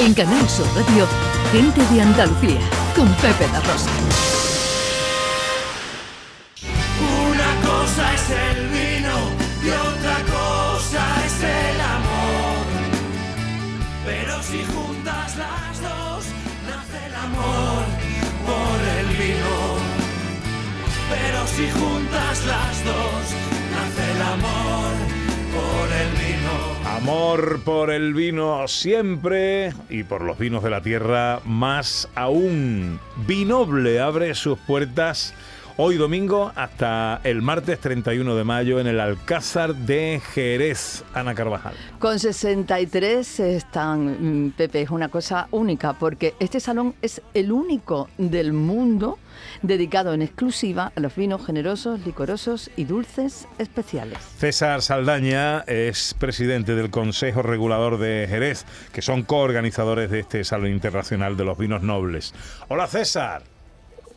En Canal Sur Radio, Gente de Andalucía, con Pepe La Rosa. Una cosa es el vino y otra cosa es el amor. Pero si juntas las dos, nace el amor por el vino. Pero si juntas las dos, nace el amor Amor por el vino siempre y por los vinos de la tierra más aún. Vinoble abre sus puertas hoy domingo hasta el martes 31 de mayo en el Alcázar de Jerez, Ana Carvajal. Con 63 están, mm, Pepe, es una cosa única, porque este salón es el único del mundo dedicado en exclusiva a los vinos generosos, licorosos y dulces especiales. César Saldaña es presidente del Consejo Regulador de Jerez, que son coorganizadores de este Salón Internacional de los Vinos Nobles. Hola César.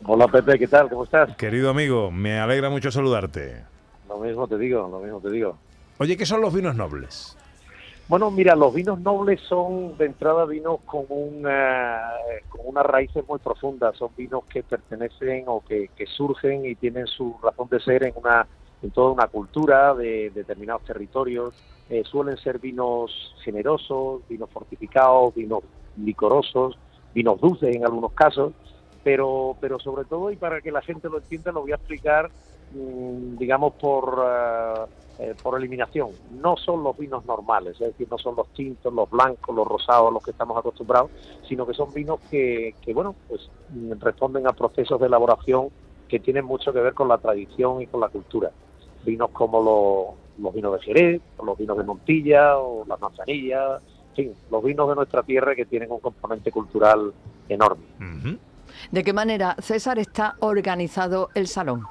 Hola Pepe, ¿qué tal? ¿Cómo estás? Querido amigo, me alegra mucho saludarte. Lo mismo te digo, lo mismo te digo. Oye, ¿qué son los vinos nobles? Bueno, mira, los vinos nobles son de entrada vinos con una, con unas raíces muy profundas. Son vinos que pertenecen o que, que surgen y tienen su razón de ser en una en toda una cultura de determinados territorios. Eh, suelen ser vinos generosos, vinos fortificados, vinos licorosos, vinos dulces en algunos casos, pero, pero sobre todo, y para que la gente lo entienda, lo voy a explicar, mm, digamos, por, eh, por eliminación. No son los vinos normales, es decir, no son los tintos, los blancos, los rosados, los que estamos acostumbrados, sino que son vinos que, que bueno, pues mm, responden a procesos de elaboración que tienen mucho que ver con la tradición y con la cultura. Vinos como los, los vinos de Jerez, o los vinos de Montilla, o las manzanillas, en fin, los vinos de nuestra tierra que tienen un componente cultural enorme. Ujú. ¿De qué manera, César, está organizado el salón?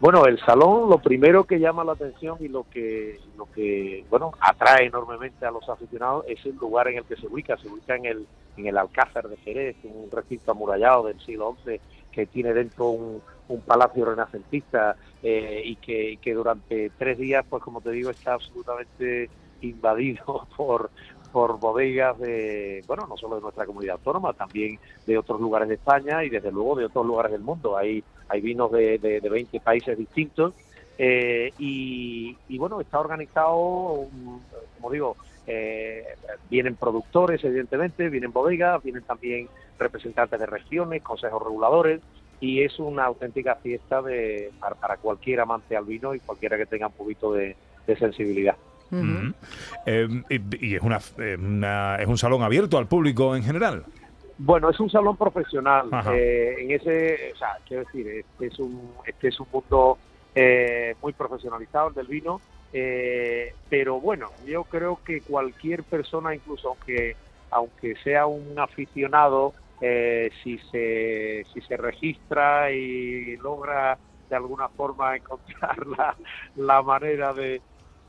Bueno, el salón lo primero que llama la atención y lo que lo que bueno atrae enormemente a los aficionados es el lugar en el que se ubica. Se ubica en el en el Alcázar de Jerez, un recinto amurallado del siglo XI que tiene dentro un, un palacio renacentista eh, y, que, y que durante tres días, pues como te digo, está absolutamente invadido por por bodegas de, bueno, no solo de nuestra comunidad autónoma, también de otros lugares de España y desde luego de otros lugares del mundo. Hay, hay vinos de, de, de 20 países distintos eh, y, y, bueno, está organizado, como digo, eh, vienen productores, evidentemente, vienen bodegas, vienen también representantes de regiones, consejos reguladores y es una auténtica fiesta de, para, cualquier amante al vino y cualquiera que tenga un poquito de sensibilidad. Eh, y, y es, una, una- es un salón abierto al público en general. Bueno, es un salón profesional. Eh, en ese, o sea, quiero decir, este es un, este es un mundo eh, muy profesionalizado el del vino, eh, pero bueno, yo creo que cualquier persona, incluso aunque aunque sea un aficionado, eh, si se si se registra y logra de alguna forma encontrar la, la manera de,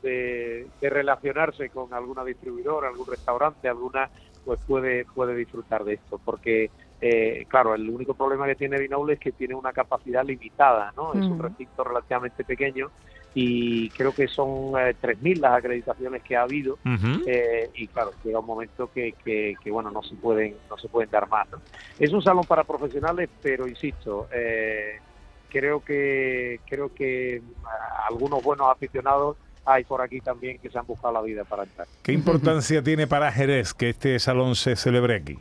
de, de relacionarse con alguna distribuidora, algún restaurante, alguna pues puede puede disfrutar de esto porque eh, claro el único problema que tiene Vinoble es que tiene una capacidad limitada no es un Mm. recinto relativamente pequeño y creo que son eh, 3.000 las acreditaciones que ha habido eh, y claro llega un momento que, que, que, bueno no se pueden no se pueden dar más ¿no? es un salón para profesionales pero insisto eh, creo que creo que ah, algunos buenos aficionados hay por aquí también que se han buscado la vida para entrar ¿Qué importancia tiene para Jerez que este salón se celebre aquí?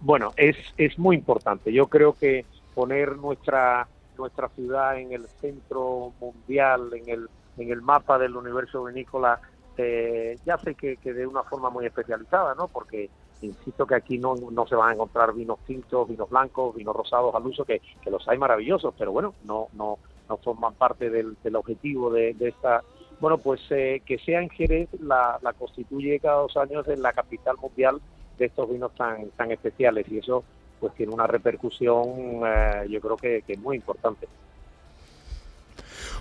Bueno, es, es muy importante. Yo creo que poner nuestra nuestra ciudad en el centro mundial, en el en el mapa del universo vinícola, eh, ya sé que, que de una forma muy especializada, ¿no? Porque insisto que aquí no, no se van a encontrar vinos tintos, vinos blancos, vinos rosados al uso, que, que los hay maravillosos, pero bueno, no no no forman parte del, del objetivo de, de esta bueno, pues eh, que sea en Jerez la, la constituye cada dos años en la capital mundial de estos vinos tan tan especiales y eso pues tiene una repercusión eh, yo creo que, que es muy importante.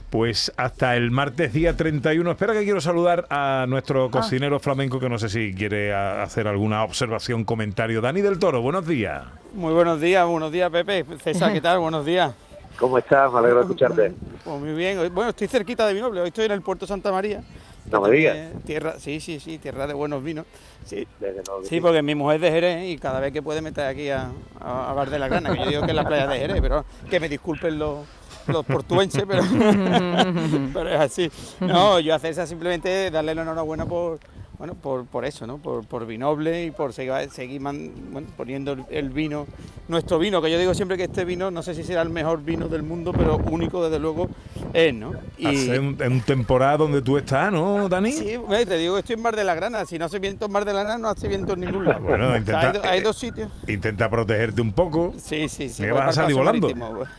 Pues hasta el martes día 31. Espera que quiero saludar a nuestro cocinero flamenco que no sé si quiere hacer alguna observación, comentario. Dani del Toro, buenos días. Muy buenos días, buenos días Pepe. César, ¿qué tal? Buenos días. ¿Cómo estás? Me alegro de escucharte. Pues muy bien. Bueno, estoy cerquita de Vinoble, hoy estoy en el puerto Santa María No me digas. Tierra, sí, sí, sí, tierra de buenos vinos. Sí, Desde luego sí, porque mi mujer es de Jerez y cada vez que puede me trae aquí a, a, a Bar de la Grana, que yo digo que es la playa de Jerez, pero que me disculpen los, los portuenses, pero, pero es así. No, yo a César simplemente darle la enhorabuena por, bueno, por, por eso, ¿no? Por, por Vinoble y por seguir, seguir man- bueno, poniendo el, el vino, nuestro vino, que yo digo siempre que este vino, no sé si será el mejor vino del mundo, pero único desde luego es, ¿no? Hace un, en un temporada donde tú estás, ¿no, Dani? Sí, te digo que estoy en Mar de la Grana. Si no hace viento en Mar de la Grana, no hace viento en ningún lado. Bueno, O sea, intenta- hay, do- hay dos sitios. Intenta protegerte un poco. Sí, sí, sí. ¿Me vas a salir volando? marítimo, pues.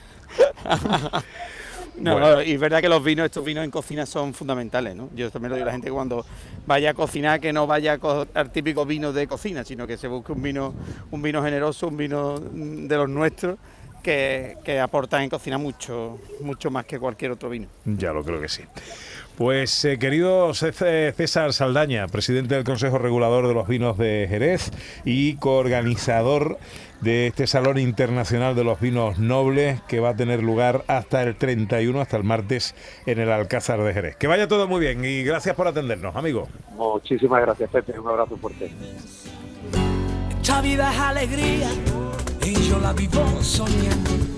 No, Bueno. y es verdad que los vinos, estos vinos en cocina son fundamentales, ¿no? Yo también lo digo a la gente que cuando vaya a cocinar, que no vaya a coger típico vino de cocina, sino que se busque un vino, un vino generoso, un vino mm, de los nuestros, que, que aporta en cocina mucho, mucho más que cualquier otro vino. Ya lo creo que sí. Pues eh, querido Cé- César Saldaña, presidente del Consejo Regulador de los Vinos de Jerez y coorganizador de este Salón Internacional de los Vinos Nobles que va a tener lugar hasta el 31, hasta el martes, en el Alcázar de Jerez. Que vaya todo muy bien y gracias por atendernos, amigo. Muchísimas gracias, Pepe. Un abrazo fuerte. Esta vida es alegría y yo la vivo soñando.